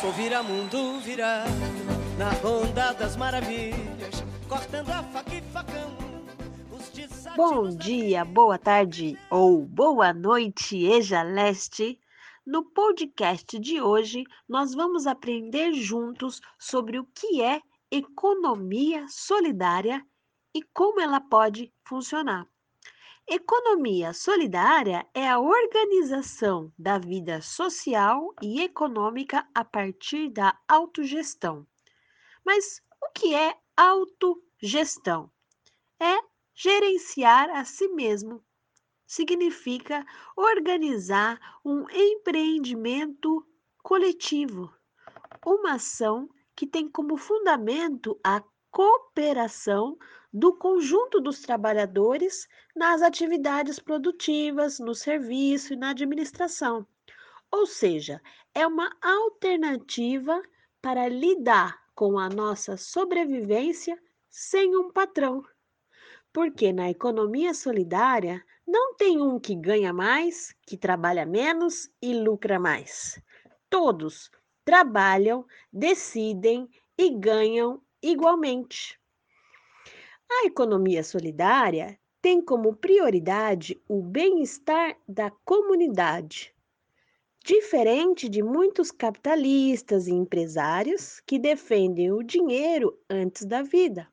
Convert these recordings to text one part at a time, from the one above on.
Sou vira-mundo virado na ronda das maravilhas, cortando a faca e facão. Bom dia, boa tarde ou boa noite, Eja Leste. No podcast de hoje, nós vamos aprender juntos sobre o que é economia solidária e como ela pode funcionar. Economia solidária é a organização da vida social e econômica a partir da autogestão. Mas o que é autogestão? É gerenciar a si mesmo. Significa organizar um empreendimento coletivo, uma ação que tem como fundamento a cooperação do conjunto dos trabalhadores nas atividades produtivas, no serviço e na administração. Ou seja, é uma alternativa para lidar com a nossa sobrevivência sem um patrão. Porque na economia solidária não tem um que ganha mais, que trabalha menos e lucra mais. Todos trabalham, decidem e ganham igualmente. A economia solidária tem como prioridade o bem-estar da comunidade, diferente de muitos capitalistas e empresários que defendem o dinheiro antes da vida.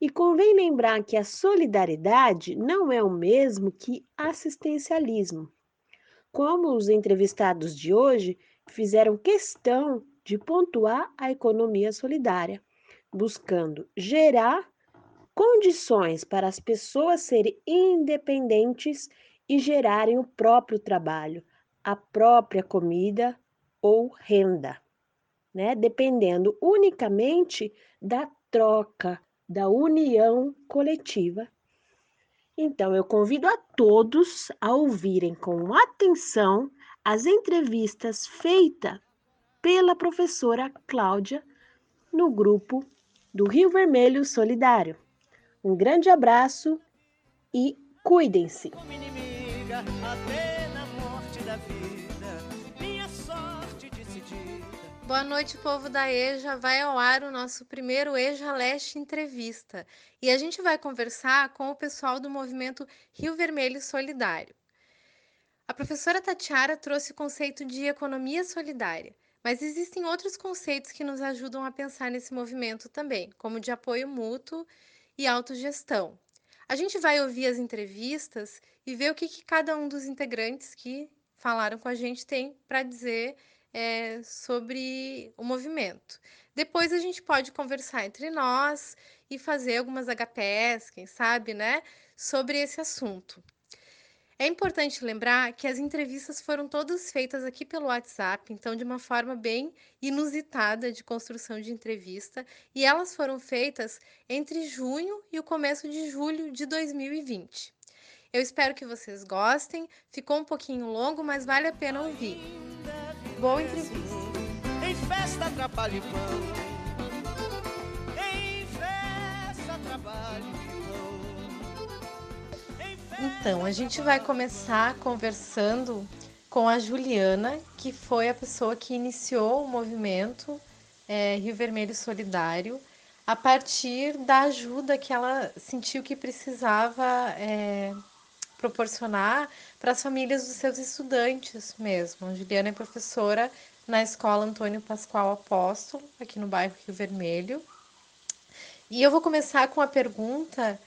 E convém lembrar que a solidariedade não é o mesmo que assistencialismo. Como os entrevistados de hoje fizeram questão de pontuar a economia solidária, buscando gerar condições para as pessoas serem independentes e gerarem o próprio trabalho, a própria comida ou renda, né? Dependendo unicamente da troca, da união coletiva. Então, eu convido a todos a ouvirem com atenção as entrevistas feitas pela professora Cláudia no grupo do Rio Vermelho Solidário. Um grande abraço e cuidem-se. Boa noite, povo da EJA. Vai ao ar o nosso primeiro EJA Leste Entrevista. E a gente vai conversar com o pessoal do movimento Rio Vermelho Solidário. A professora Tatiara trouxe o conceito de economia solidária, mas existem outros conceitos que nos ajudam a pensar nesse movimento também, como de apoio mútuo e autogestão. A gente vai ouvir as entrevistas e ver o que, que cada um dos integrantes que falaram com a gente tem para dizer é, sobre o movimento. Depois a gente pode conversar entre nós e fazer algumas HPS, quem sabe, né, sobre esse assunto. É importante lembrar que as entrevistas foram todas feitas aqui pelo WhatsApp, então de uma forma bem inusitada de construção de entrevista, e elas foram feitas entre junho e o começo de julho de 2020. Eu espero que vocês gostem. Ficou um pouquinho longo, mas vale a pena ouvir. Boa entrevista. Em festa, e pão. Então, a gente vai começar conversando com a Juliana, que foi a pessoa que iniciou o movimento é, Rio Vermelho Solidário, a partir da ajuda que ela sentiu que precisava é, proporcionar para as famílias dos seus estudantes mesmo. A Juliana é professora na escola Antônio Pascoal Apóstolo, aqui no bairro Rio Vermelho. E eu vou começar com a pergunta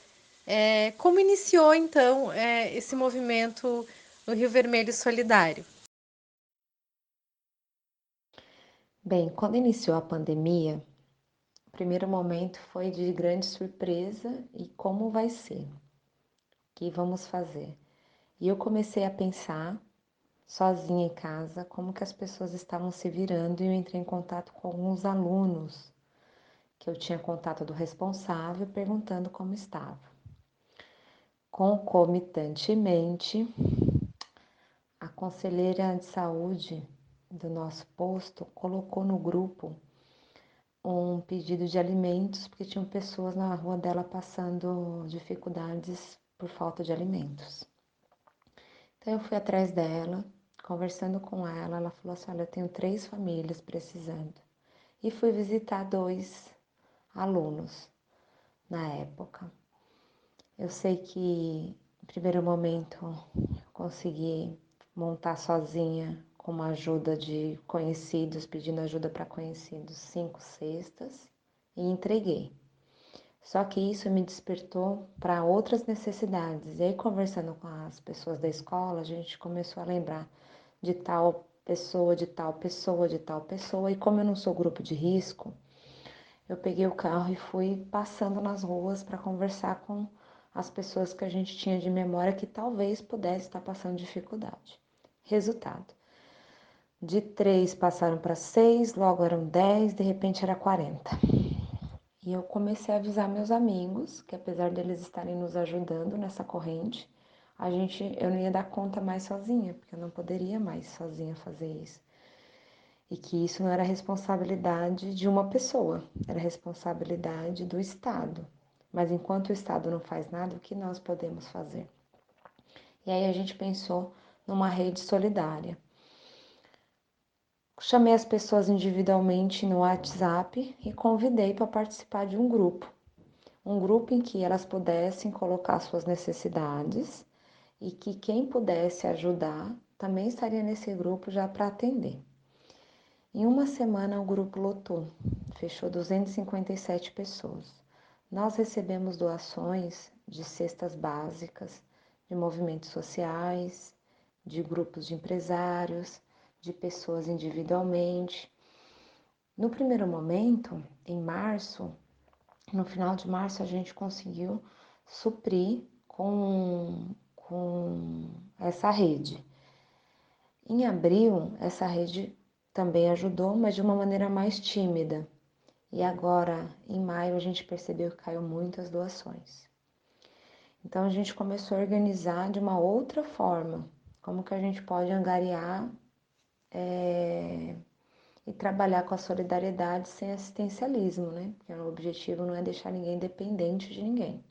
é, como iniciou então é, esse movimento no Rio Vermelho Solidário? Bem, quando iniciou a pandemia, o primeiro momento foi de grande surpresa e como vai ser? O que vamos fazer? E eu comecei a pensar sozinha em casa como que as pessoas estavam se virando e eu entrei em contato com alguns alunos que eu tinha contato do responsável perguntando como estava. Concomitantemente, a conselheira de saúde do nosso posto colocou no grupo um pedido de alimentos, porque tinham pessoas na rua dela passando dificuldades por falta de alimentos. Então eu fui atrás dela, Conversando com ela, ela falou assim: Olha, eu tenho três famílias precisando. E fui visitar dois alunos na época. Eu sei que, no primeiro momento, consegui montar sozinha, com a ajuda de conhecidos, pedindo ajuda para conhecidos, cinco cestas e entreguei. Só que isso me despertou para outras necessidades. E aí, conversando com as pessoas da escola, a gente começou a lembrar de tal pessoa, de tal pessoa, de tal pessoa. E como eu não sou grupo de risco, eu peguei o carro e fui passando nas ruas para conversar com as pessoas que a gente tinha de memória que talvez pudesse estar passando dificuldade. Resultado: de três passaram para seis, logo eram dez, de repente era quarenta. E eu comecei a avisar meus amigos que apesar deles estarem nos ajudando nessa corrente, a gente, eu não ia dar conta mais sozinha, porque eu não poderia mais sozinha fazer isso. E que isso não era responsabilidade de uma pessoa, era responsabilidade do Estado. Mas enquanto o Estado não faz nada, o que nós podemos fazer? E aí a gente pensou numa rede solidária. Chamei as pessoas individualmente no WhatsApp e convidei para participar de um grupo. Um grupo em que elas pudessem colocar suas necessidades e que quem pudesse ajudar também estaria nesse grupo já para atender. Em uma semana o grupo lotou, fechou 257 pessoas. Nós recebemos doações de cestas básicas, de movimentos sociais, de grupos de empresários, de pessoas individualmente. No primeiro momento, em março, no final de março, a gente conseguiu suprir com com essa rede. Em abril, essa rede também ajudou, mas de uma maneira mais tímida. E agora, em maio, a gente percebeu que caiu muitas doações. Então a gente começou a organizar de uma outra forma, como que a gente pode angariar é, e trabalhar com a solidariedade sem assistencialismo, né? Porque o objetivo não é deixar ninguém dependente de ninguém.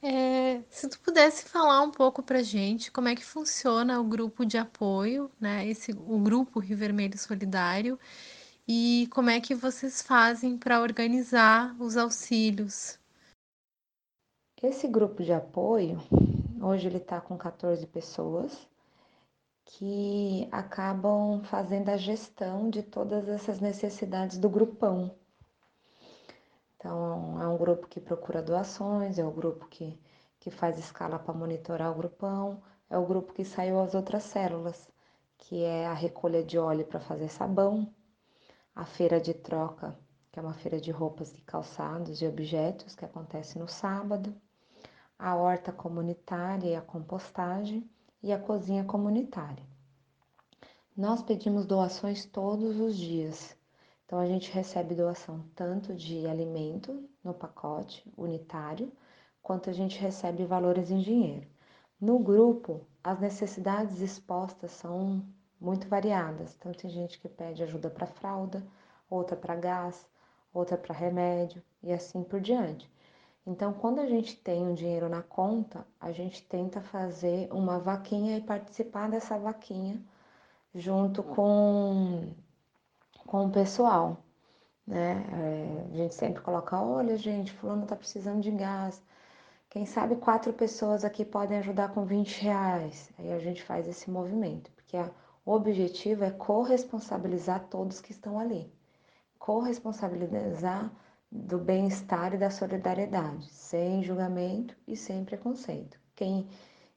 É, se tu pudesse falar um pouco para gente como é que funciona o grupo de apoio, né? Esse, o grupo Rio Vermelho Solidário e como é que vocês fazem para organizar os auxílios. Esse grupo de apoio, hoje ele está com 14 pessoas que acabam fazendo a gestão de todas essas necessidades do grupão, então, é um grupo que procura doações, é o grupo que, que faz escala para monitorar o grupão, é o grupo que saiu as outras células, que é a recolha de óleo para fazer sabão, a feira de troca, que é uma feira de roupas e calçados e objetos, que acontece no sábado, a horta comunitária e a compostagem, e a cozinha comunitária. Nós pedimos doações todos os dias então a gente recebe doação tanto de alimento no pacote unitário, quanto a gente recebe valores em dinheiro. No grupo, as necessidades expostas são muito variadas. Então tem gente que pede ajuda para fralda, outra para gás, outra para remédio e assim por diante. Então, quando a gente tem um dinheiro na conta, a gente tenta fazer uma vaquinha e participar dessa vaquinha junto com com o pessoal, né? É, a gente sempre coloca, olha gente, fulano tá precisando de gás. Quem sabe quatro pessoas aqui podem ajudar com 20 reais. Aí a gente faz esse movimento, porque a, o objetivo é corresponsabilizar todos que estão ali. Corresponsabilizar do bem-estar e da solidariedade, sem julgamento e sem preconceito. Quem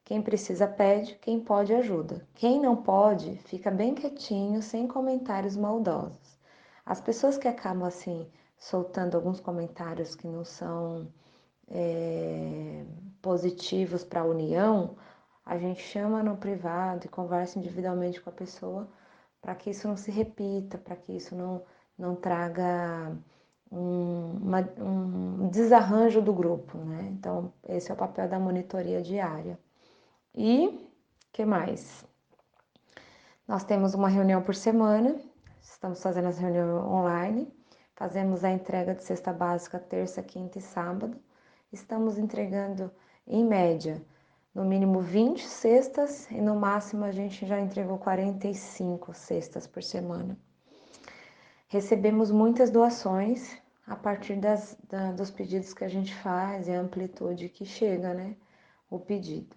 quem precisa pede, quem pode ajuda. Quem não pode, fica bem quietinho, sem comentários maldosos. As pessoas que acabam assim soltando alguns comentários que não são é, positivos para a união, a gente chama no privado e conversa individualmente com a pessoa para que isso não se repita, para que isso não, não traga um, uma, um desarranjo do grupo, né? Então, esse é o papel da monitoria diária. E que mais? Nós temos uma reunião por semana, estamos fazendo as reuniões online, fazemos a entrega de cesta básica terça, quinta e sábado. Estamos entregando, em média, no mínimo 20 cestas e no máximo a gente já entregou 45 cestas por semana. Recebemos muitas doações a partir das, da, dos pedidos que a gente faz e a amplitude que chega, né? O pedido.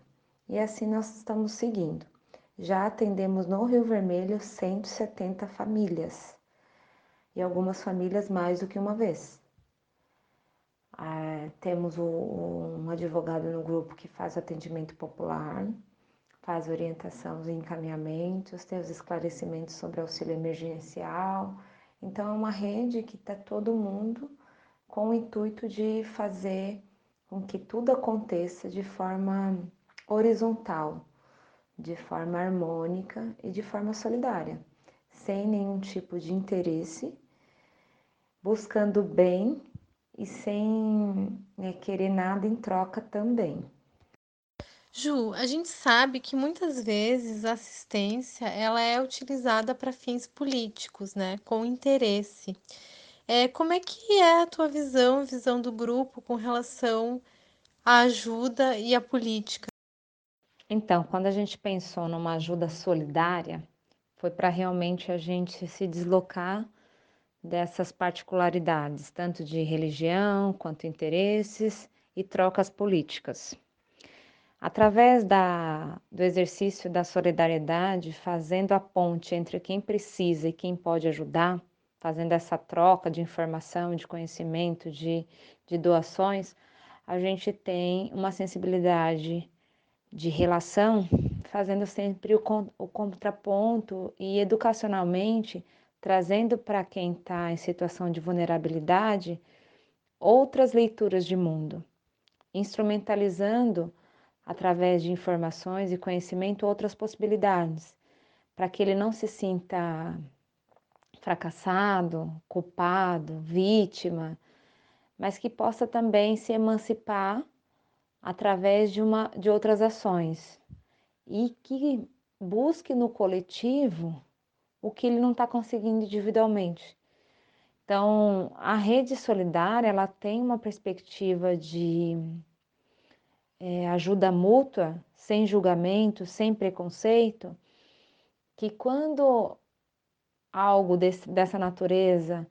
E assim nós estamos seguindo. Já atendemos no Rio Vermelho 170 famílias e algumas famílias mais do que uma vez. É, temos o, um advogado no grupo que faz atendimento popular, faz orientação e encaminhamentos, tem os esclarecimentos sobre auxílio emergencial. Então, é uma rede que está todo mundo com o intuito de fazer com que tudo aconteça de forma horizontal, de forma harmônica e de forma solidária, sem nenhum tipo de interesse, buscando bem e sem né, querer nada em troca também. Ju, a gente sabe que muitas vezes a assistência ela é utilizada para fins políticos, né, com interesse. É, como é que é a tua visão, a visão do grupo com relação à ajuda e à política? Então, quando a gente pensou numa ajuda solidária, foi para realmente a gente se deslocar dessas particularidades, tanto de religião quanto interesses e trocas políticas. Através da, do exercício da solidariedade, fazendo a ponte entre quem precisa e quem pode ajudar, fazendo essa troca de informação, de conhecimento, de, de doações, a gente tem uma sensibilidade de relação, fazendo sempre o, o contraponto e educacionalmente trazendo para quem está em situação de vulnerabilidade outras leituras de mundo, instrumentalizando através de informações e conhecimento outras possibilidades, para que ele não se sinta fracassado, culpado, vítima, mas que possa também se emancipar através de, uma, de outras ações. E que busque no coletivo o que ele não está conseguindo individualmente. Então, a rede solidária ela tem uma perspectiva de é, ajuda mútua, sem julgamento, sem preconceito, que quando algo desse, dessa natureza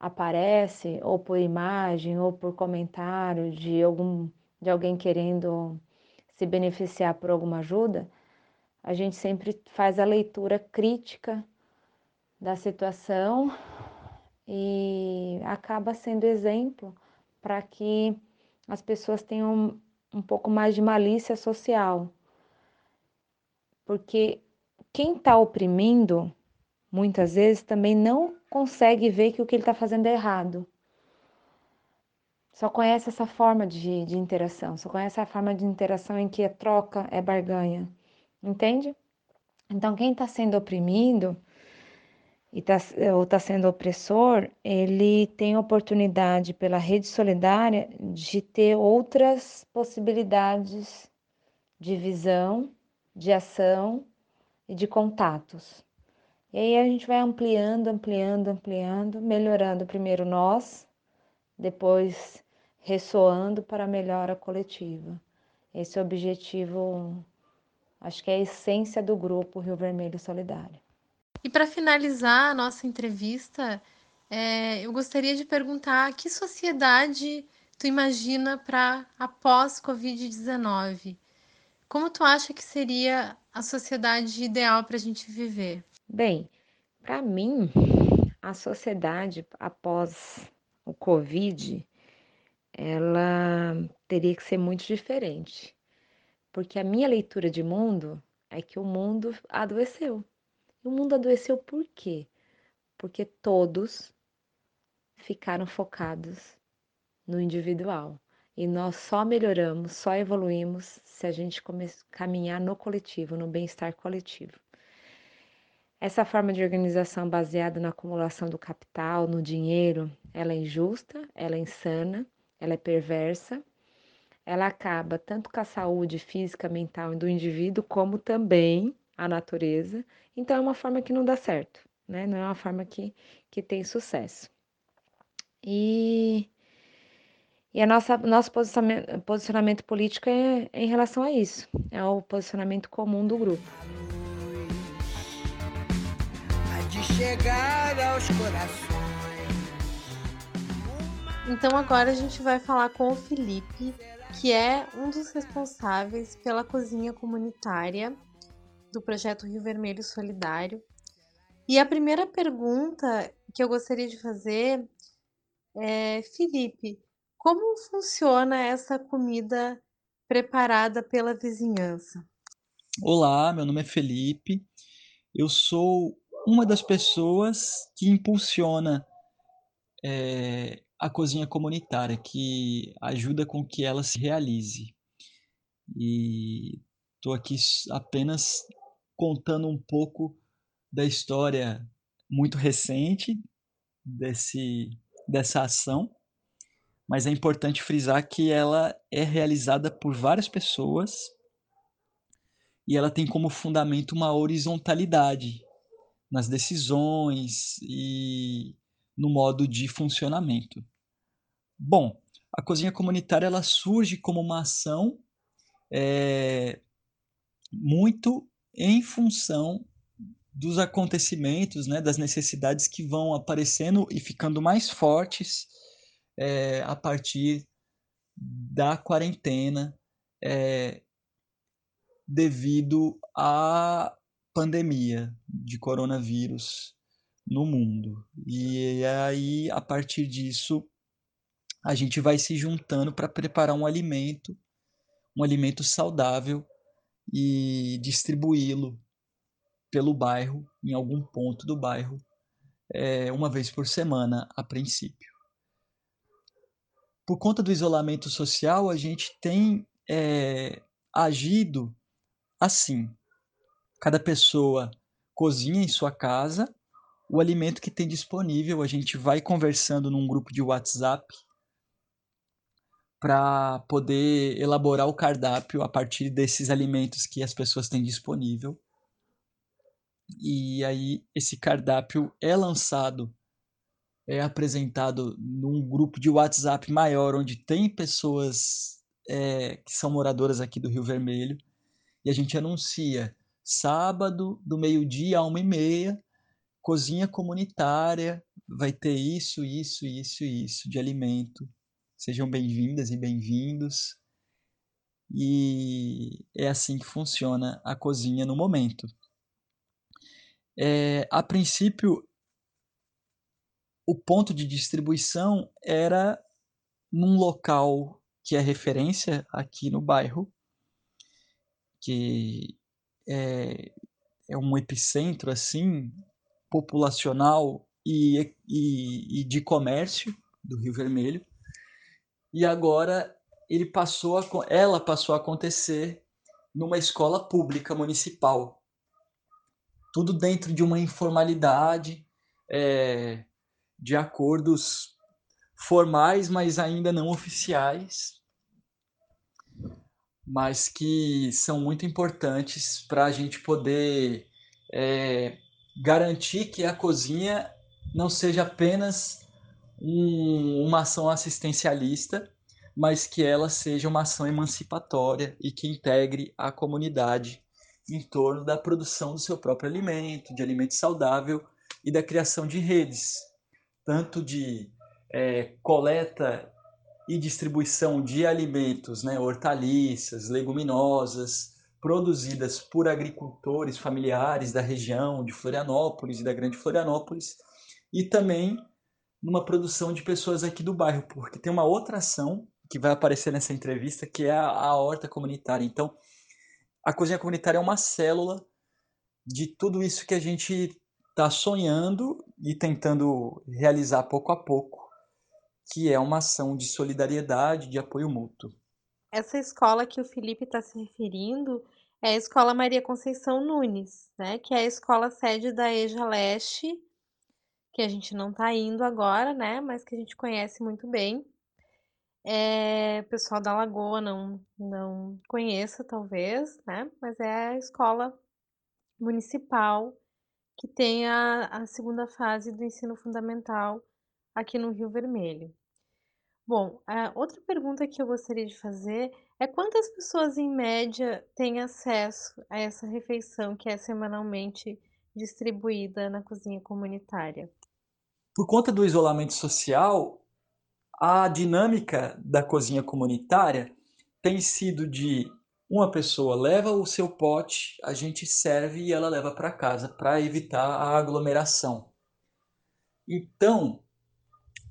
aparece, ou por imagem, ou por comentário de algum de alguém querendo se beneficiar por alguma ajuda, a gente sempre faz a leitura crítica da situação e acaba sendo exemplo para que as pessoas tenham um pouco mais de malícia social. Porque quem está oprimindo, muitas vezes, também não consegue ver que o que ele está fazendo é errado. Só conhece essa forma de, de interação, só conhece a forma de interação em que a troca é barganha. Entende? Então, quem está sendo oprimido e tá, ou está sendo opressor, ele tem oportunidade pela rede solidária de ter outras possibilidades de visão, de ação e de contatos. E aí a gente vai ampliando, ampliando, ampliando, melhorando primeiro nós, depois ressoando para a melhora coletiva. Esse é o objetivo, acho que é a essência do grupo Rio Vermelho Solidário. E para finalizar a nossa entrevista, é, eu gostaria de perguntar que sociedade tu imagina para após Covid-19? Como tu acha que seria a sociedade ideal para a gente viver? Bem, para mim, a sociedade após o Covid, ela teria que ser muito diferente. Porque a minha leitura de mundo é que o mundo adoeceu. O mundo adoeceu por quê? Porque todos ficaram focados no individual. E nós só melhoramos, só evoluímos se a gente caminhar no coletivo, no bem-estar coletivo. Essa forma de organização baseada na acumulação do capital, no dinheiro, ela é injusta, ela é insana, ela é perversa, ela acaba tanto com a saúde física, mental do indivíduo, como também a natureza. Então, é uma forma que não dá certo, né? Não é uma forma que, que tem sucesso. E, E a nossa nosso posicionamento, posicionamento político é, é em relação a isso, é o posicionamento comum do grupo. Então agora a gente vai falar com o Felipe, que é um dos responsáveis pela cozinha comunitária do projeto Rio Vermelho Solidário. E a primeira pergunta que eu gostaria de fazer é, Felipe, como funciona essa comida preparada pela vizinhança? Olá, meu nome é Felipe. Eu sou uma das pessoas que impulsiona é, a cozinha comunitária, que ajuda com que ela se realize. E estou aqui apenas contando um pouco da história muito recente desse, dessa ação, mas é importante frisar que ela é realizada por várias pessoas e ela tem como fundamento uma horizontalidade nas decisões e no modo de funcionamento. Bom, a cozinha comunitária ela surge como uma ação é, muito em função dos acontecimentos, né, das necessidades que vão aparecendo e ficando mais fortes é, a partir da quarentena, é, devido à pandemia de coronavírus no mundo. E aí, a partir disso, a gente vai se juntando para preparar um alimento, um alimento saudável e distribuí-lo pelo bairro, em algum ponto do bairro, é, uma vez por semana, a princípio. Por conta do isolamento social, a gente tem é, agido assim. Cada pessoa cozinha em sua casa o alimento que tem disponível. A gente vai conversando num grupo de WhatsApp para poder elaborar o cardápio a partir desses alimentos que as pessoas têm disponível. E aí esse cardápio é lançado, é apresentado num grupo de WhatsApp maior, onde tem pessoas é, que são moradoras aqui do Rio Vermelho, e a gente anuncia sábado, do meio-dia a uma e meia, cozinha comunitária, vai ter isso, isso, isso isso de alimento Sejam bem-vindas e bem-vindos. E é assim que funciona a cozinha no momento. É, a princípio, o ponto de distribuição era num local que é referência aqui no bairro, que é, é um epicentro assim populacional e, e, e de comércio do Rio Vermelho e agora ele passou a, ela passou a acontecer numa escola pública municipal. Tudo dentro de uma informalidade, é, de acordos formais, mas ainda não oficiais, mas que são muito importantes para a gente poder é, garantir que a cozinha não seja apenas um, uma ação assistencialista, mas que ela seja uma ação emancipatória e que integre a comunidade em torno da produção do seu próprio alimento, de alimento saudável e da criação de redes, tanto de é, coleta e distribuição de alimentos, né, hortaliças, leguminosas, produzidas por agricultores familiares da região de Florianópolis e da Grande Florianópolis, e também numa produção de pessoas aqui do bairro, porque tem uma outra ação que vai aparecer nessa entrevista, que é a, a horta comunitária. Então, a cozinha comunitária é uma célula de tudo isso que a gente está sonhando e tentando realizar pouco a pouco, que é uma ação de solidariedade, de apoio mútuo. Essa escola que o Felipe está se referindo é a Escola Maria Conceição Nunes, né, que é a escola sede da EJA Leste, que a gente não está indo agora, né? Mas que a gente conhece muito bem. É, o pessoal da Lagoa não, não conheça, talvez, né? Mas é a escola municipal que tem a, a segunda fase do ensino fundamental aqui no Rio Vermelho. Bom, outra pergunta que eu gostaria de fazer é quantas pessoas em média têm acesso a essa refeição que é semanalmente distribuída na cozinha comunitária? Por conta do isolamento social, a dinâmica da cozinha comunitária tem sido de uma pessoa leva o seu pote, a gente serve e ela leva para casa para evitar a aglomeração. Então,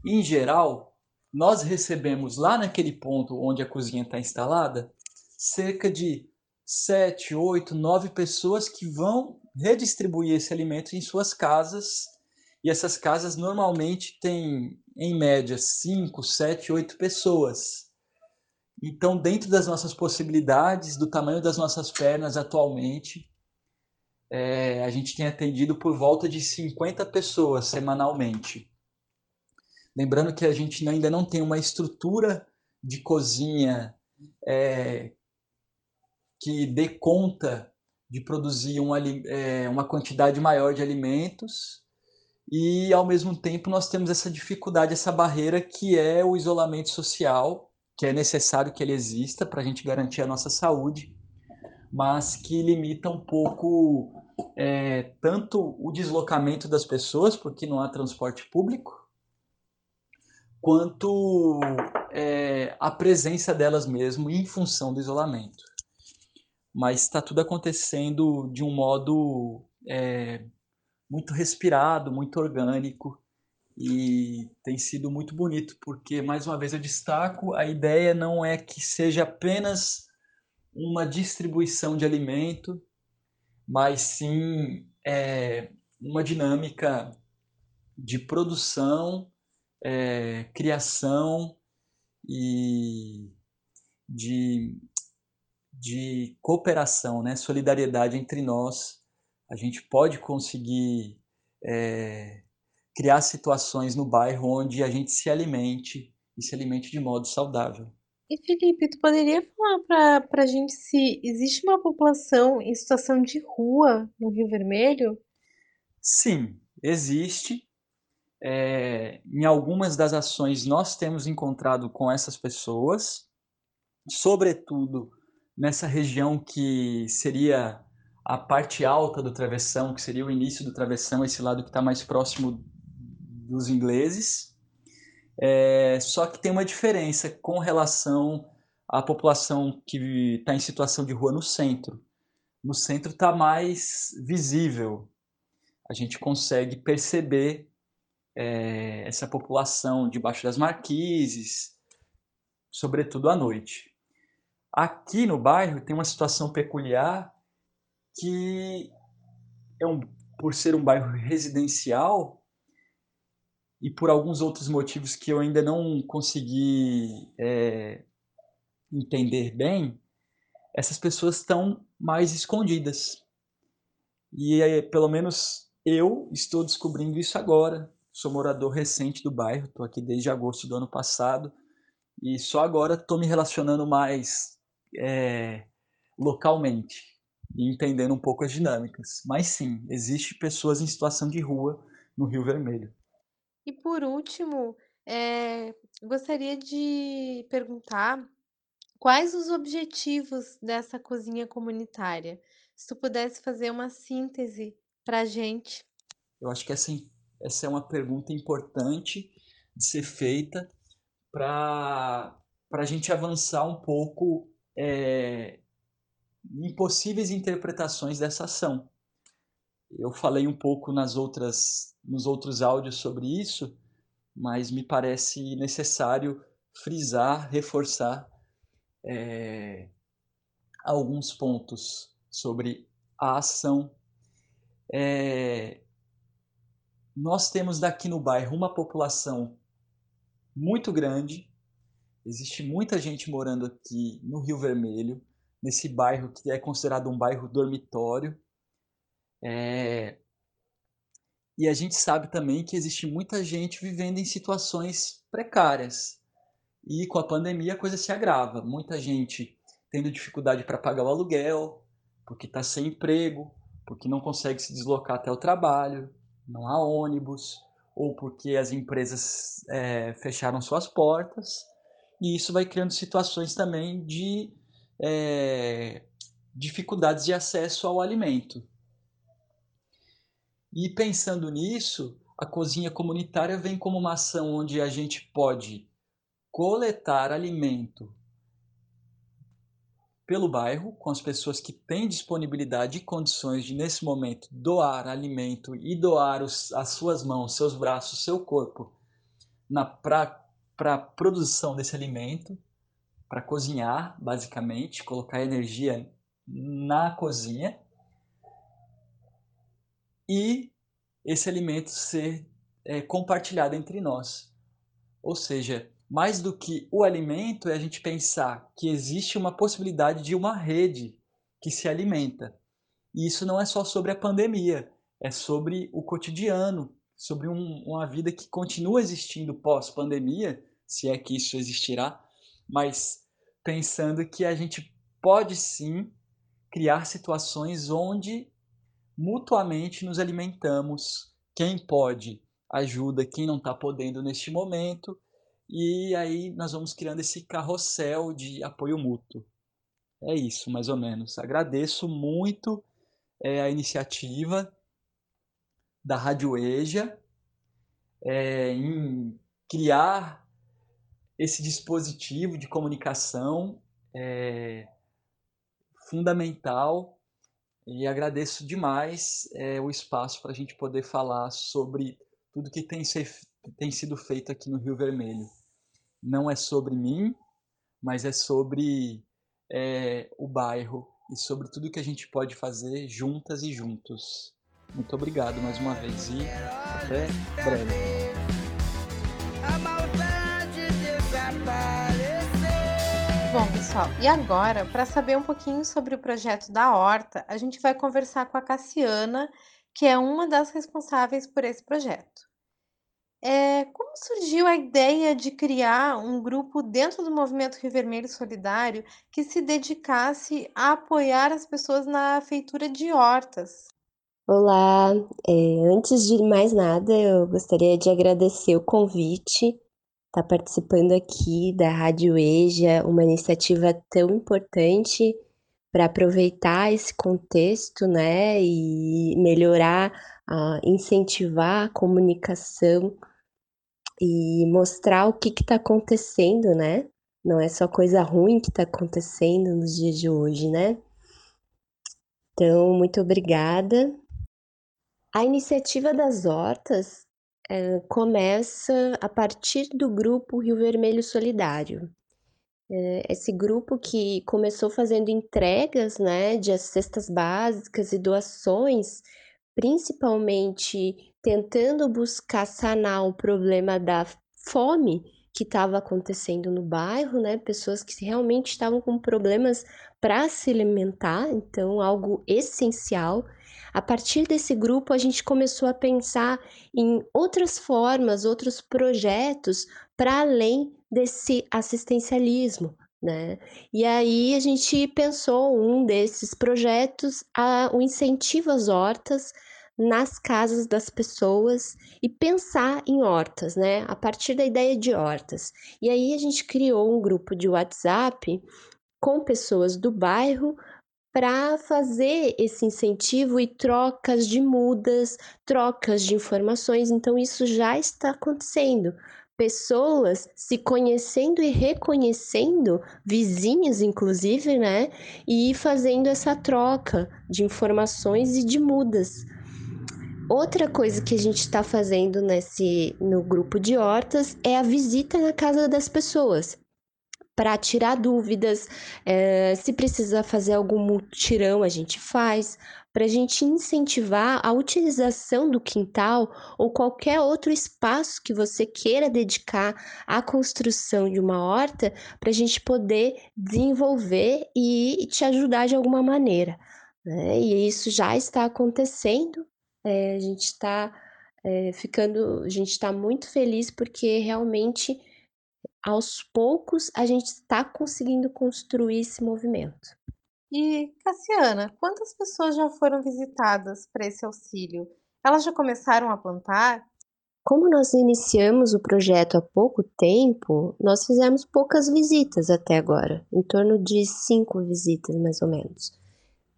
em geral, nós recebemos lá naquele ponto onde a cozinha está instalada cerca de 7, 8, 9 pessoas que vão redistribuir esse alimento em suas casas. E essas casas normalmente têm, em média, 5, 7, 8 pessoas. Então, dentro das nossas possibilidades, do tamanho das nossas pernas atualmente, é, a gente tem atendido por volta de 50 pessoas semanalmente. Lembrando que a gente ainda não tem uma estrutura de cozinha é, que dê conta de produzir uma, é, uma quantidade maior de alimentos e ao mesmo tempo nós temos essa dificuldade, essa barreira que é o isolamento social que é necessário que ele exista para a gente garantir a nossa saúde, mas que limita um pouco é, tanto o deslocamento das pessoas, porque não há transporte público, quanto é, a presença delas mesmo em função do isolamento. Mas está tudo acontecendo de um modo é, muito respirado, muito orgânico, e tem sido muito bonito, porque, mais uma vez, eu destaco: a ideia não é que seja apenas uma distribuição de alimento, mas sim é, uma dinâmica de produção, é, criação e de, de cooperação, né? solidariedade entre nós. A gente pode conseguir é, criar situações no bairro onde a gente se alimente e se alimente de modo saudável. E Felipe, tu poderia falar para a gente se existe uma população em situação de rua no Rio Vermelho? Sim, existe. É, em algumas das ações nós temos encontrado com essas pessoas, sobretudo nessa região que seria a parte alta do travessão, que seria o início do travessão, esse lado que está mais próximo dos ingleses, é, só que tem uma diferença com relação à população que está em situação de rua no centro. No centro está mais visível, a gente consegue perceber é, essa população debaixo das marquises, sobretudo à noite. Aqui no bairro tem uma situação peculiar que é um, por ser um bairro residencial, e por alguns outros motivos que eu ainda não consegui é, entender bem, essas pessoas estão mais escondidas. E é, pelo menos eu estou descobrindo isso agora. Sou morador recente do bairro, estou aqui desde agosto do ano passado e só agora estou me relacionando mais é, localmente e entendendo um pouco as dinâmicas. Mas sim, existe pessoas em situação de rua no Rio Vermelho. E por último, eh, gostaria de perguntar quais os objetivos dessa cozinha comunitária? Se tu pudesse fazer uma síntese para a gente. Eu acho que essa, essa é uma pergunta importante de ser feita para a gente avançar um pouco é, em possíveis interpretações dessa ação. Eu falei um pouco nas outras nos outros áudios sobre isso, mas me parece necessário frisar, reforçar é, alguns pontos sobre a ação. É, nós temos daqui no bairro uma população muito grande, existe muita gente morando aqui no Rio Vermelho, nesse bairro que é considerado um bairro dormitório. É, e a gente sabe também que existe muita gente vivendo em situações precárias. E com a pandemia a coisa se agrava. Muita gente tendo dificuldade para pagar o aluguel, porque está sem emprego, porque não consegue se deslocar até o trabalho, não há ônibus, ou porque as empresas é, fecharam suas portas, e isso vai criando situações também de é, dificuldades de acesso ao alimento. E pensando nisso, a cozinha comunitária vem como uma ação onde a gente pode coletar alimento pelo bairro, com as pessoas que têm disponibilidade e condições de, nesse momento, doar alimento e doar os, as suas mãos, seus braços, seu corpo para a produção desse alimento, para cozinhar, basicamente, colocar energia na cozinha e esse alimento ser é, compartilhado entre nós. Ou seja, mais do que o alimento é a gente pensar que existe uma possibilidade de uma rede que se alimenta. E isso não é só sobre a pandemia, é sobre o cotidiano, sobre um, uma vida que continua existindo pós-pandemia, se é que isso existirá, mas pensando que a gente pode sim criar situações onde mutuamente nos alimentamos. Quem pode ajuda quem não está podendo neste momento, e aí nós vamos criando esse carrossel de apoio mútuo. É isso, mais ou menos. Agradeço muito é, a iniciativa da Rádio EJA é, em criar esse dispositivo de comunicação é, fundamental e agradeço demais é, o espaço para a gente poder falar sobre tudo que tem, ser, tem sido feito aqui no Rio Vermelho. Não é sobre mim, mas é sobre é, o bairro e sobre tudo que a gente pode fazer juntas e juntos. Muito obrigado mais uma vez e até breve. Bom, pessoal, e agora, para saber um pouquinho sobre o projeto da Horta, a gente vai conversar com a Cassiana, que é uma das responsáveis por esse projeto. É, como surgiu a ideia de criar um grupo dentro do Movimento Rio Vermelho Solidário que se dedicasse a apoiar as pessoas na feitura de hortas? Olá, é, antes de mais nada, eu gostaria de agradecer o convite estar tá participando aqui da Rádio EJA, uma iniciativa tão importante para aproveitar esse contexto, né, e melhorar, uh, incentivar a comunicação e mostrar o que está acontecendo, né? Não é só coisa ruim que está acontecendo nos dias de hoje, né? Então, muito obrigada. A iniciativa das hortas é, começa a partir do grupo Rio Vermelho Solidário. É, esse grupo que começou fazendo entregas né, de cestas básicas e doações, principalmente tentando buscar sanar o problema da fome que estava acontecendo no bairro, né? Pessoas que realmente estavam com problemas para se alimentar, então algo essencial. A partir desse grupo, a gente começou a pensar em outras formas, outros projetos para além desse assistencialismo. Né? E aí a gente pensou um desses projetos, a, o incentivo às hortas nas casas das pessoas e pensar em hortas, né? A partir da ideia de hortas. E aí a gente criou um grupo de WhatsApp com pessoas do bairro para fazer esse incentivo e trocas de mudas, trocas de informações. Então, isso já está acontecendo. Pessoas se conhecendo e reconhecendo, vizinhos inclusive, né? E fazendo essa troca de informações e de mudas. Outra coisa que a gente está fazendo nesse no grupo de hortas é a visita na casa das pessoas para tirar dúvidas. É, se precisa fazer algum mutirão, a gente faz. Para a gente incentivar a utilização do quintal ou qualquer outro espaço que você queira dedicar à construção de uma horta, para a gente poder desenvolver e te ajudar de alguma maneira. Né? E isso já está acontecendo. É, a gente está é, ficando, a gente está muito feliz porque realmente aos poucos a gente está conseguindo construir esse movimento. E Cassiana, quantas pessoas já foram visitadas para esse auxílio? Elas já começaram a plantar? como nós iniciamos o projeto há pouco tempo, nós fizemos poucas visitas até agora, em torno de cinco visitas mais ou menos.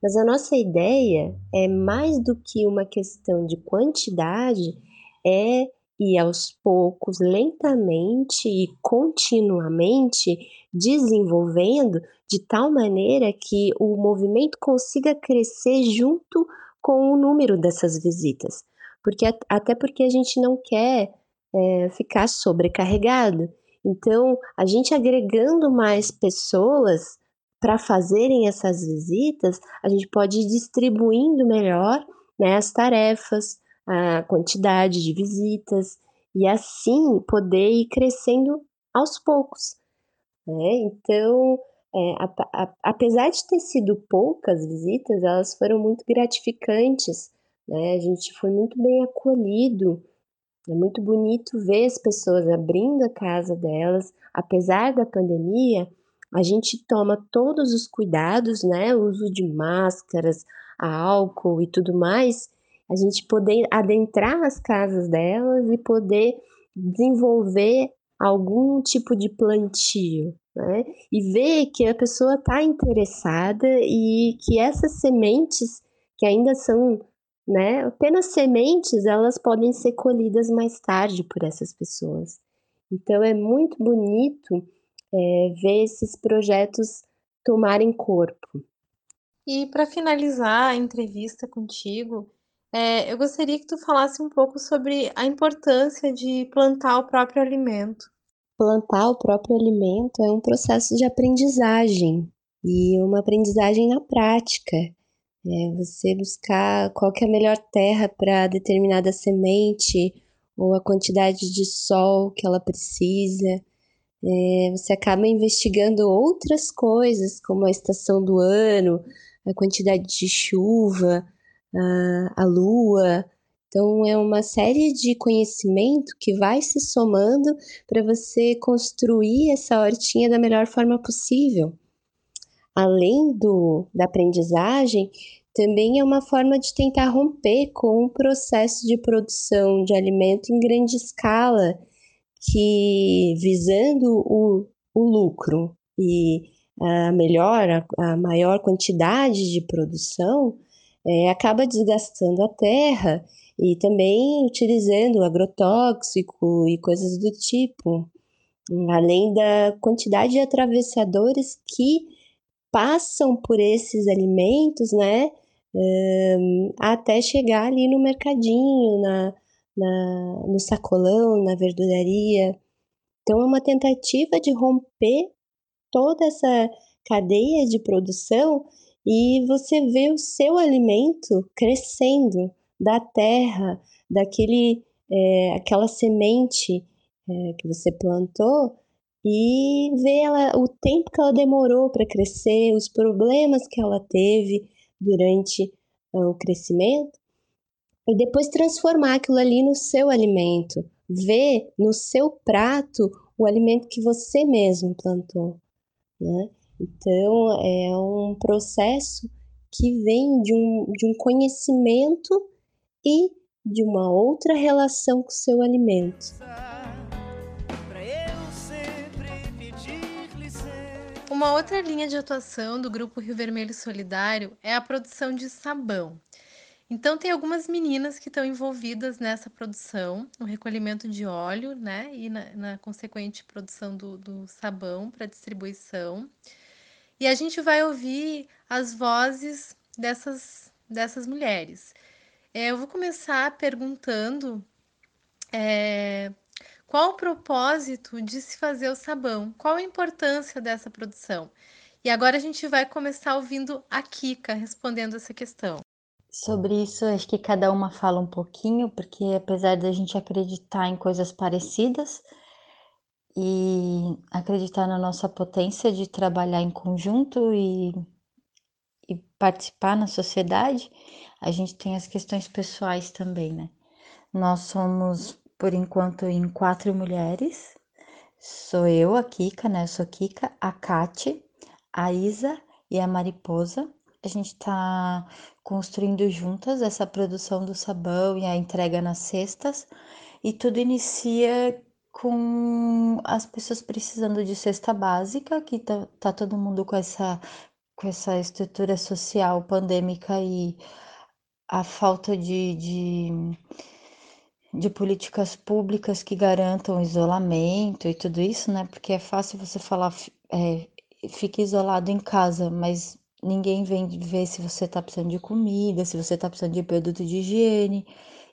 Mas a nossa ideia é mais do que uma questão de quantidade, é ir aos poucos, lentamente e continuamente desenvolvendo de tal maneira que o movimento consiga crescer junto com o número dessas visitas porque até porque a gente não quer é, ficar sobrecarregado. Então, a gente agregando mais pessoas para fazerem essas visitas, a gente pode ir distribuindo melhor né, as tarefas, a quantidade de visitas e assim poder ir crescendo aos poucos. Né? Então, é, a, a, apesar de ter sido poucas visitas, elas foram muito gratificantes né? A gente foi muito bem acolhido. É muito bonito ver as pessoas abrindo a casa delas, apesar da pandemia. A gente toma todos os cuidados, né? O uso de máscaras, álcool e tudo mais. A gente poder adentrar as casas delas e poder desenvolver algum tipo de plantio, né? E ver que a pessoa está interessada e que essas sementes que ainda são né? Apenas sementes, elas podem ser colhidas mais tarde por essas pessoas. Então é muito bonito é, ver esses projetos tomarem corpo. E para finalizar a entrevista contigo, é, eu gostaria que tu falasse um pouco sobre a importância de plantar o próprio alimento. Plantar o próprio alimento é um processo de aprendizagem e uma aprendizagem na prática. É você buscar qual que é a melhor terra para determinada semente ou a quantidade de sol que ela precisa. É, você acaba investigando outras coisas, como a estação do ano, a quantidade de chuva, a, a lua. Então, é uma série de conhecimento que vai se somando para você construir essa hortinha da melhor forma possível além do, da aprendizagem, também é uma forma de tentar romper com o processo de produção de alimento em grande escala, que visando o, o lucro e a melhor, a, a maior quantidade de produção, é, acaba desgastando a terra e também utilizando agrotóxico e coisas do tipo, além da quantidade de atravessadores que passam por esses alimentos, né? Um, até chegar ali no mercadinho, na, na, no sacolão, na verduraria. Então, é uma tentativa de romper toda essa cadeia de produção e você vê o seu alimento crescendo da terra, daquele é, aquela semente é, que você plantou e ver ela, o tempo que ela demorou para crescer, os problemas que ela teve durante uh, o crescimento, e depois transformar aquilo ali no seu alimento, ver no seu prato o alimento que você mesmo plantou. Né? Então, é um processo que vem de um, de um conhecimento e de uma outra relação com o seu alimento. Uma outra linha de atuação do Grupo Rio Vermelho Solidário é a produção de sabão. Então, tem algumas meninas que estão envolvidas nessa produção, no recolhimento de óleo, né? E na, na consequente produção do, do sabão para distribuição. E a gente vai ouvir as vozes dessas, dessas mulheres. É, eu vou começar perguntando é, qual o propósito de se fazer o sabão? Qual a importância dessa produção? E agora a gente vai começar ouvindo a Kika respondendo essa questão. Sobre isso, acho que cada uma fala um pouquinho, porque apesar da gente acreditar em coisas parecidas e acreditar na nossa potência de trabalhar em conjunto e, e participar na sociedade, a gente tem as questões pessoais também, né? Nós somos por enquanto em quatro mulheres. Sou eu, a Kika, né? Eu sou Kika, a Kate, a Isa e a Mariposa. A gente está construindo juntas essa produção do sabão e a entrega nas cestas. e tudo inicia com as pessoas precisando de cesta básica, que tá, tá todo mundo com essa, com essa estrutura social pandêmica e a falta de, de, de políticas públicas que garantam isolamento e tudo isso, né? Porque é fácil você falar, é, fique isolado em casa, mas ninguém vem ver se você está precisando de comida, se você está precisando de produto de higiene.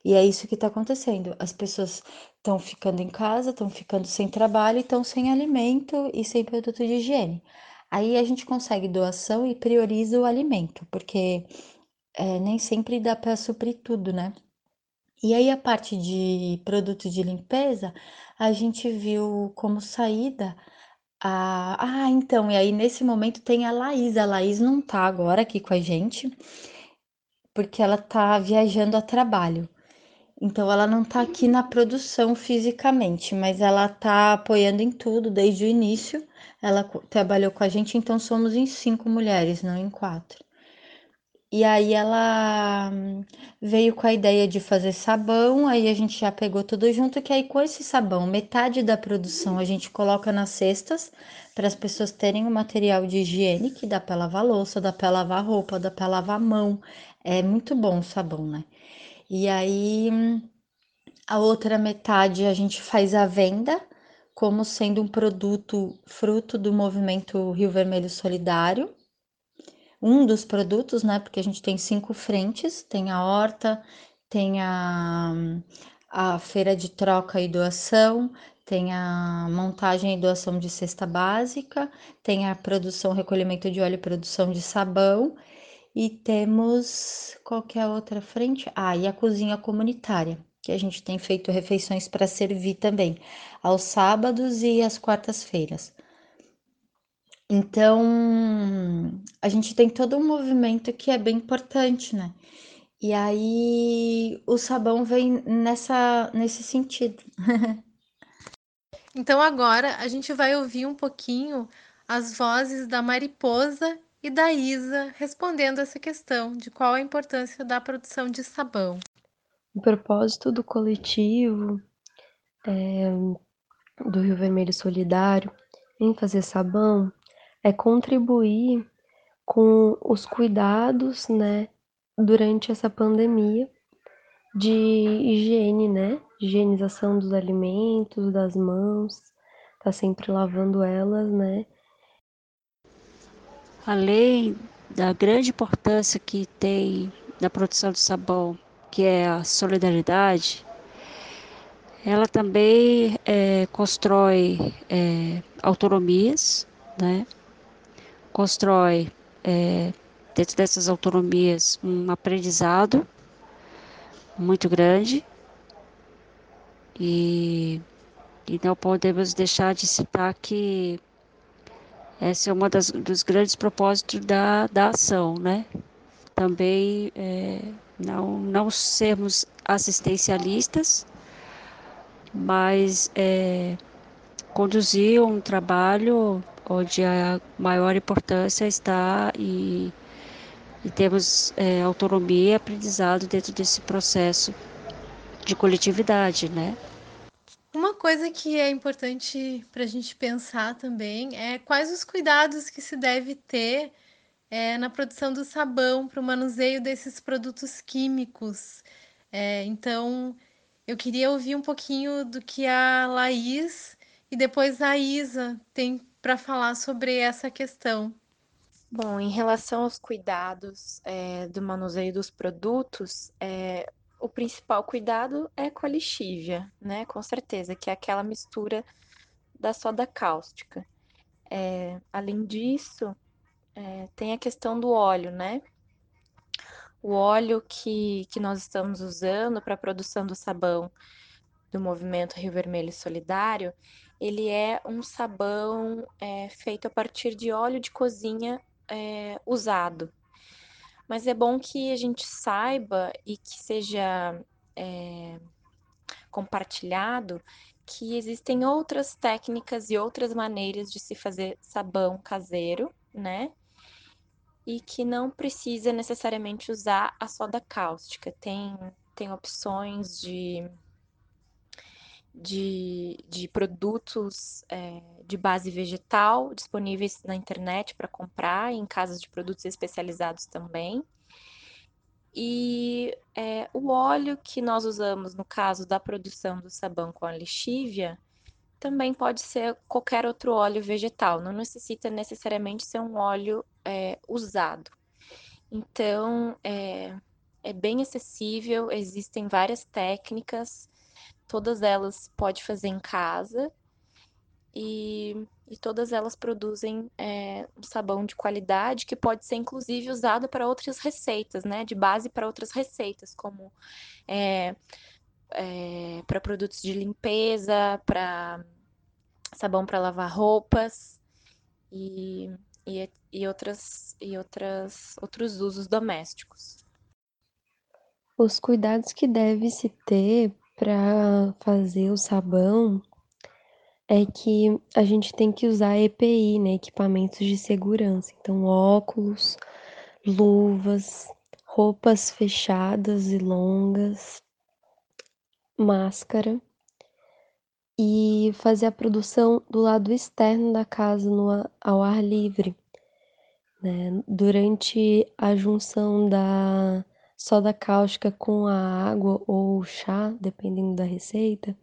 E é isso que está acontecendo. As pessoas estão ficando em casa, estão ficando sem trabalho, estão sem alimento e sem produto de higiene. Aí a gente consegue doação e prioriza o alimento, porque é, nem sempre dá para suprir tudo, né? E aí a parte de produto de limpeza, a gente viu como saída a... Ah, então, e aí nesse momento tem a Laís. A Laís não tá agora aqui com a gente, porque ela tá viajando a trabalho. Então ela não tá aqui na produção fisicamente, mas ela tá apoiando em tudo desde o início. Ela trabalhou com a gente, então somos em cinco mulheres, não em quatro. E aí ela hum, veio com a ideia de fazer sabão, aí a gente já pegou tudo junto, que aí com esse sabão, metade da produção a gente coloca nas cestas para as pessoas terem o material de higiene, que dá para lavar louça, dá para lavar roupa, dá para lavar mão. É muito bom o sabão, né? E aí a outra metade a gente faz a venda como sendo um produto fruto do movimento Rio Vermelho Solidário um dos produtos, né? Porque a gente tem cinco frentes: tem a horta, tem a, a feira de troca e doação, tem a montagem e doação de cesta básica, tem a produção, recolhimento de óleo e produção de sabão, e temos qualquer outra frente? Ah, e a cozinha comunitária, que a gente tem feito refeições para servir também, aos sábados e às quartas-feiras. Então, a gente tem todo um movimento que é bem importante, né? E aí o sabão vem nessa, nesse sentido. então agora a gente vai ouvir um pouquinho as vozes da Mariposa e da Isa respondendo essa questão de qual a importância da produção de sabão. O propósito do coletivo é, do Rio Vermelho Solidário em fazer sabão é contribuir com os cuidados, né, durante essa pandemia de higiene, né, higienização dos alimentos, das mãos, tá sempre lavando elas, né. Além da grande importância que tem na produção de sabão, que é a solidariedade, ela também é, constrói é, autonomias, né? constrói, é, dentro dessas autonomias, um aprendizado muito grande e, e não podemos deixar de citar que esse é um dos grandes propósitos da, da ação, né? Também é, não, não sermos assistencialistas, mas é, conduzir um trabalho onde a maior importância está e, e temos é, autonomia e aprendizado dentro desse processo de coletividade, né? Coisa que é importante para a gente pensar também é quais os cuidados que se deve ter é, na produção do sabão para o manuseio desses produtos químicos. É, então, eu queria ouvir um pouquinho do que a Laís e depois a Isa tem para falar sobre essa questão. Bom, em relação aos cuidados é, do manuseio dos produtos, é, o principal cuidado é com a lixívia, né? Com certeza, que é aquela mistura da soda cáustica. É, além disso, é, tem a questão do óleo, né? O óleo que, que nós estamos usando para a produção do sabão do movimento Rio Vermelho Solidário, ele é um sabão é, feito a partir de óleo de cozinha é, usado. Mas é bom que a gente saiba e que seja é, compartilhado que existem outras técnicas e outras maneiras de se fazer sabão caseiro, né? E que não precisa necessariamente usar a soda cáustica. Tem, tem opções de de, de produtos é, de base vegetal disponíveis na internet para comprar, em casas de produtos especializados também. E é, o óleo que nós usamos no caso da produção do sabão com a lixívia também pode ser qualquer outro óleo vegetal, não necessita necessariamente ser um óleo é, usado. Então, é, é bem acessível, existem várias técnicas, todas elas pode fazer em casa e, e todas elas produzem é, um sabão de qualidade que pode ser inclusive usado para outras receitas, né? De base para outras receitas, como é, é, para produtos de limpeza, para sabão para lavar roupas e, e, e, outras, e outras, outros usos domésticos. Os cuidados que deve se ter para fazer o sabão é que a gente tem que usar EPI, né, equipamentos de segurança. Então, óculos, luvas, roupas fechadas e longas, máscara e fazer a produção do lado externo da casa no, ao ar livre. Né? Durante a junção da soda cáustica com a água ou chá, dependendo da receita,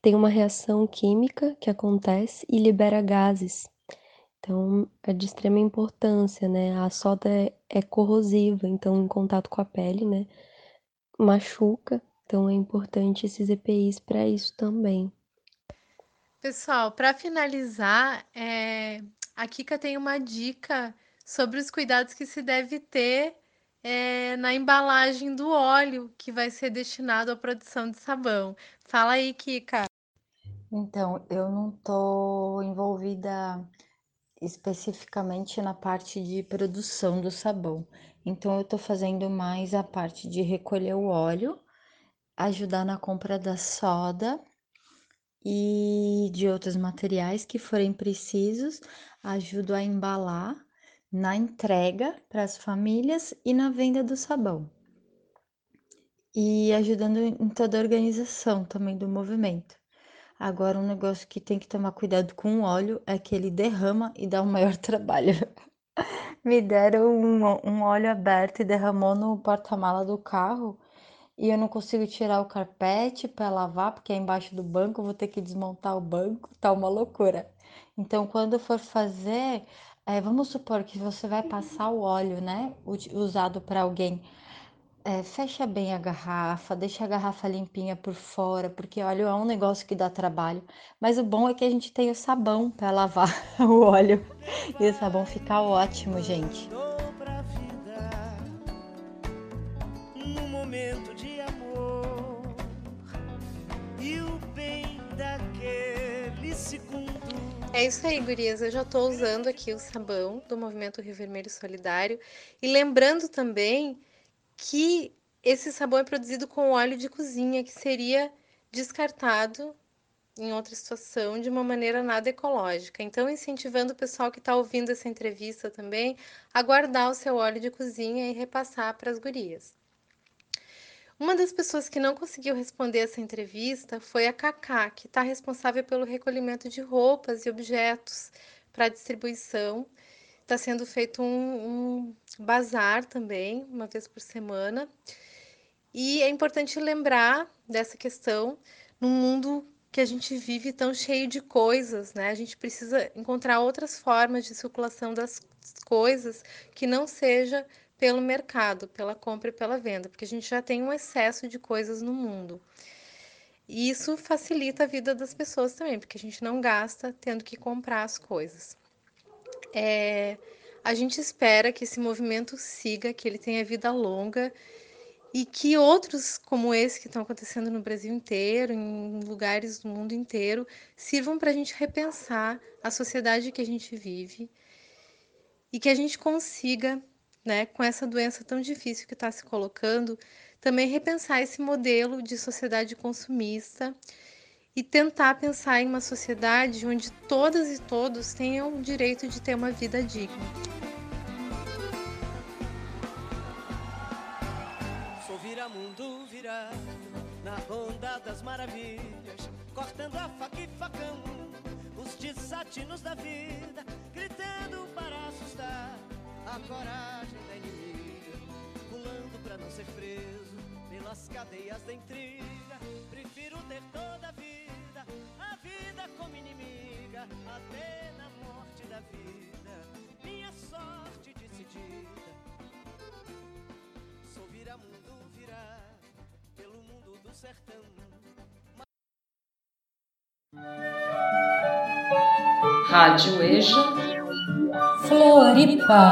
tem uma reação química que acontece e libera gases. Então, é de extrema importância, né? A soda é, é corrosiva, então, em contato com a pele, né? Machuca. Então, é importante esses EPIs para isso também. Pessoal, para finalizar, é... a Kika tem uma dica sobre os cuidados que se deve ter é, na embalagem do óleo que vai ser destinado à produção de sabão. Fala aí, Kika. Então, eu não estou envolvida especificamente na parte de produção do sabão. Então, eu estou fazendo mais a parte de recolher o óleo, ajudar na compra da soda e de outros materiais que forem precisos, ajudo a embalar na entrega para as famílias e na venda do sabão. E ajudando em toda a organização também do movimento. Agora, um negócio que tem que tomar cuidado com o óleo é que ele derrama e dá um maior trabalho. Me deram um, um óleo aberto e derramou no porta-mala do carro e eu não consigo tirar o carpete para lavar porque é embaixo do banco, vou ter que desmontar o banco, tá uma loucura. Então, quando for fazer, é, vamos supor que você vai passar o óleo, né, usado para alguém é, fecha bem a garrafa, deixa a garrafa limpinha por fora, porque óleo é um negócio que dá trabalho. Mas o bom é que a gente tem o sabão para lavar o óleo. E o sabão fica ótimo, gente. É isso aí, gurias. Eu já estou usando aqui o sabão do Movimento Rio Vermelho Solidário. E lembrando também que esse sabão é produzido com óleo de cozinha, que seria descartado em outra situação de uma maneira nada ecológica. Então, incentivando o pessoal que está ouvindo essa entrevista também a guardar o seu óleo de cozinha e repassar para as gurias. Uma das pessoas que não conseguiu responder essa entrevista foi a Cacá, que está responsável pelo recolhimento de roupas e objetos para distribuição Está sendo feito um, um bazar também, uma vez por semana. E é importante lembrar dessa questão num mundo que a gente vive tão cheio de coisas, né? A gente precisa encontrar outras formas de circulação das coisas que não seja pelo mercado, pela compra e pela venda, porque a gente já tem um excesso de coisas no mundo. E isso facilita a vida das pessoas também, porque a gente não gasta tendo que comprar as coisas. É, a gente espera que esse movimento siga, que ele tenha vida longa e que outros como esse que estão acontecendo no Brasil inteiro, em lugares do mundo inteiro, sirvam para a gente repensar a sociedade que a gente vive e que a gente consiga, né, com essa doença tão difícil que está se colocando, também repensar esse modelo de sociedade consumista e tentar pensar em uma sociedade onde todas e todos tenham o direito de ter uma vida digna. Sou vira-mundo virado na ronda das maravilhas, cortando a faca e facão, os desatinos da vida, gritando para assustar a coragem da inimiga, pulando para não ser preso pelas cadeias da intriga. Prefiro ter toda a vida, a vida como inimiga, até na morte da vida, minha sorte decidida. Sou vira-mundo virar pelo mundo do sertão. Rádio EJA Floripa.